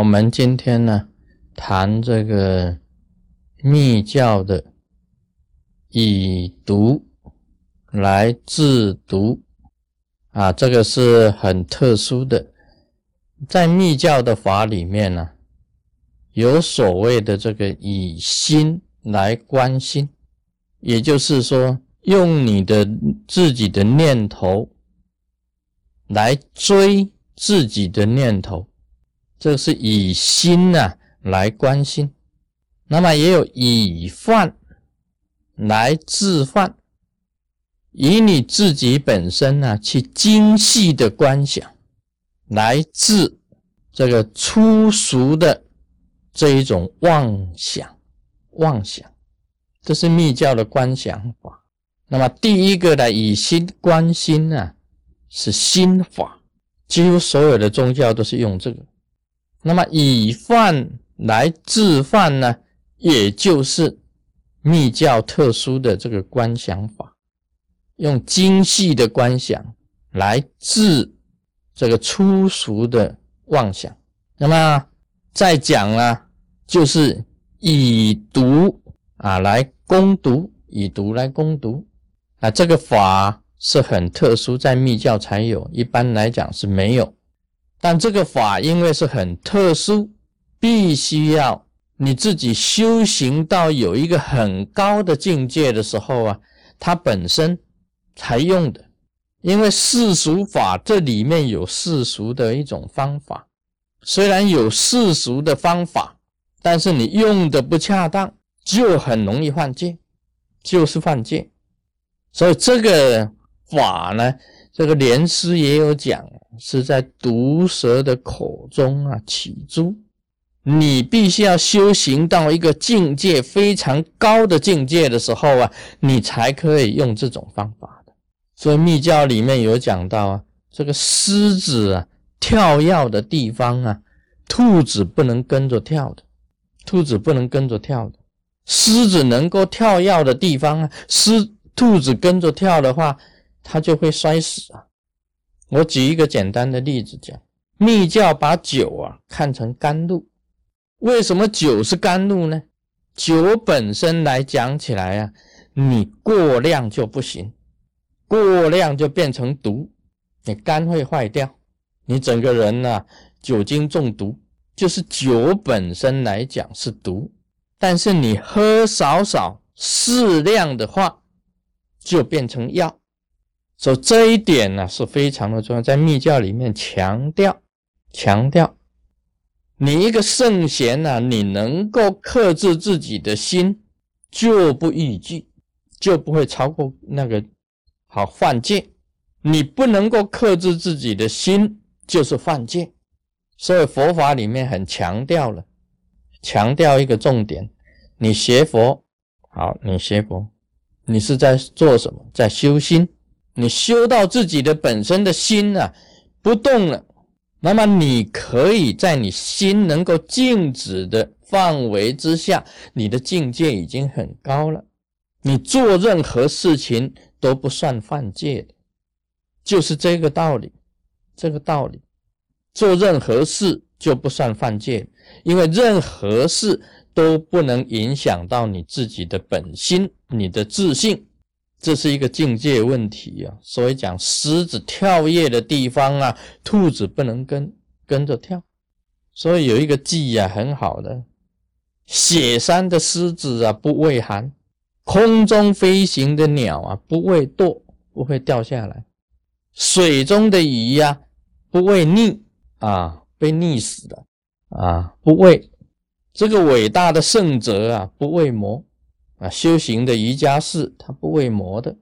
我们今天呢谈这个密教的以毒来制毒啊，这个是很特殊的，在密教的法里面呢，有所谓的这个以心来观心，也就是说，用你的自己的念头来追自己的念头。这是以心呐来关心，那么也有以犯来治犯，以你自己本身呢去精细的观想，来治这个粗俗的这一种妄想，妄想，这是密教的观想法。那么第一个呢，以心观心呢，是心法，几乎所有的宗教都是用这个。那么以饭来治饭呢，也就是密教特殊的这个观想法，用精细的观想来治这个粗俗的妄想。那么再讲了，就是以毒啊来攻毒，以毒来攻毒啊，这个法是很特殊，在密教才有，一般来讲是没有。但这个法因为是很特殊，必须要你自己修行到有一个很高的境界的时候啊，它本身才用的。因为世俗法这里面有世俗的一种方法，虽然有世俗的方法，但是你用的不恰当，就很容易犯戒，就是犯戒。所以这个法呢。这个莲师也有讲，是在毒蛇的口中啊起诛。你必须要修行到一个境界非常高的境界的时候啊，你才可以用这种方法的。所以密教里面有讲到啊，这个狮子啊跳跃的地方啊，兔子不能跟着跳的，兔子不能跟着跳的。狮子能够跳跃的地方啊，狮兔子跟着跳的话。它就会摔死啊！我举一个简单的例子讲，密教把酒啊看成甘露，为什么酒是甘露呢？酒本身来讲起来啊，你过量就不行，过量就变成毒，你肝会坏掉，你整个人呢酒精中毒。就是酒本身来讲是毒，但是你喝少少适量的话，就变成药。所以这一点呢是非常的重要，在密教里面强调强调，你一个圣贤呢，你能够克制自己的心，就不逾矩，就不会超过那个好犯戒。你不能够克制自己的心，就是犯戒。所以佛法里面很强调了，强调一个重点：你学佛好，你学佛，你是在做什么？在修心。你修到自己的本身的心啊不动了，那么你可以在你心能够静止的范围之下，你的境界已经很高了。你做任何事情都不算犯戒的，就是这个道理。这个道理，做任何事就不算犯戒，因为任何事都不能影响到你自己的本心，你的自信。这是一个境界问题啊，所以讲狮子跳跃的地方啊，兔子不能跟跟着跳。所以有一个记啊，很好的，雪山的狮子啊不畏寒，空中飞行的鸟啊不畏堕，不会掉下来，水中的鱼呀不畏溺。啊，被溺死的。啊不畏，这个伟大的圣者啊不畏魔。啊，修行的瑜伽士，他不为魔的，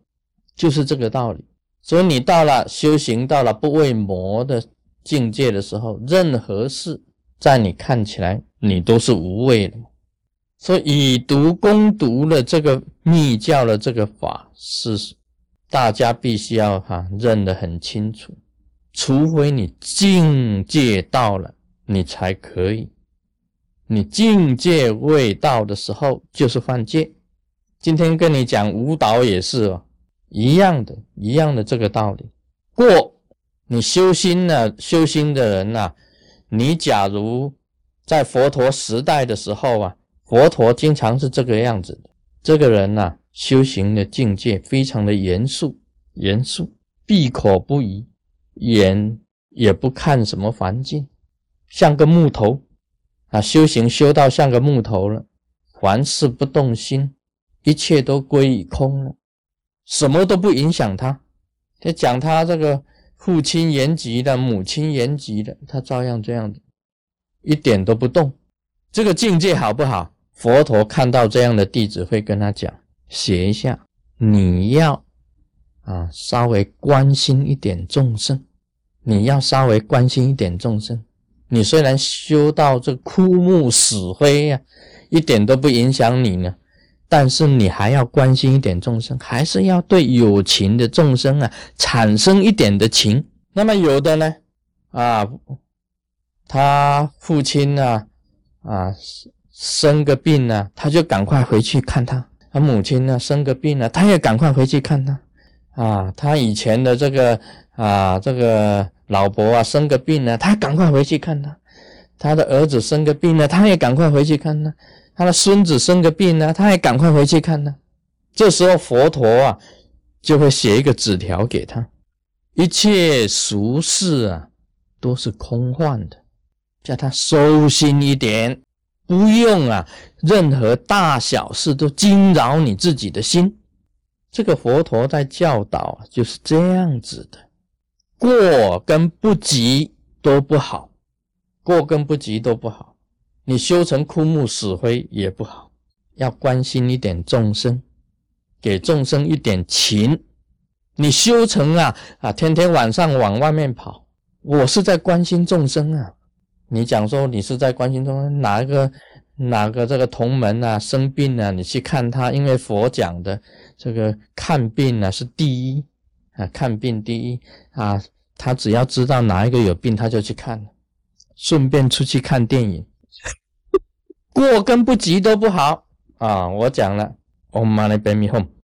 就是这个道理。所以你到了修行到了不为魔的境界的时候，任何事在你看起来，你都是无畏的。所以以毒攻毒的这个密教的这个法，是大家必须要哈认得很清楚。除非你境界到了，你才可以。你境界未到的时候，就是犯戒。今天跟你讲舞蹈也是哦，一样的，一样的这个道理。过你修心呢，修心的人呐，你假如在佛陀时代的时候啊，佛陀经常是这个样子的。这个人呐，修行的境界非常的严肃，严肃，闭口不语，眼也不看什么环境，像个木头啊。修行修到像个木头了，凡事不动心，一切都归于空了，什么都不影响他。就讲他这个父亲延吉的，母亲延吉的，他照样这样子。一点都不动，这个境界好不好？佛陀看到这样的弟子，会跟他讲：写一下，你要啊，稍微关心一点众生，你要稍微关心一点众生。你虽然修到这枯木死灰呀，一点都不影响你呢，但是你还要关心一点众生，还是要对有情的众生啊产生一点的情。那么有的呢，啊。他父亲呢，啊，生个病呢，他就赶快回去看他。他母亲呢，生个病呢，他也赶快回去看他。啊，他以前的这个啊，这个老婆啊，生个病呢，他赶快回去看他。他的儿子生个病呢，他也赶快回去看他。他的孙子生个病呢，他还赶快回去看呢。这时候佛陀啊，就会写一个纸条给他：一切俗事啊，都是空幻的。叫他收心一点，不用啊，任何大小事都惊扰你自己的心。这个佛陀在教导就是这样子的，过跟不及都不好，过跟不及都不好。你修成枯木死灰也不好，要关心一点众生，给众生一点情。你修成啊啊，天天晚上往外面跑，我是在关心众生啊。你讲说你是在关心中哪一个哪个这个同门啊生病啊，你去看他，因为佛讲的这个看病啊是第一啊，看病第一啊，他只要知道哪一个有病，他就去看，顺便出去看电影，过跟不及都不好啊。我讲了，Om Mani Padme Home。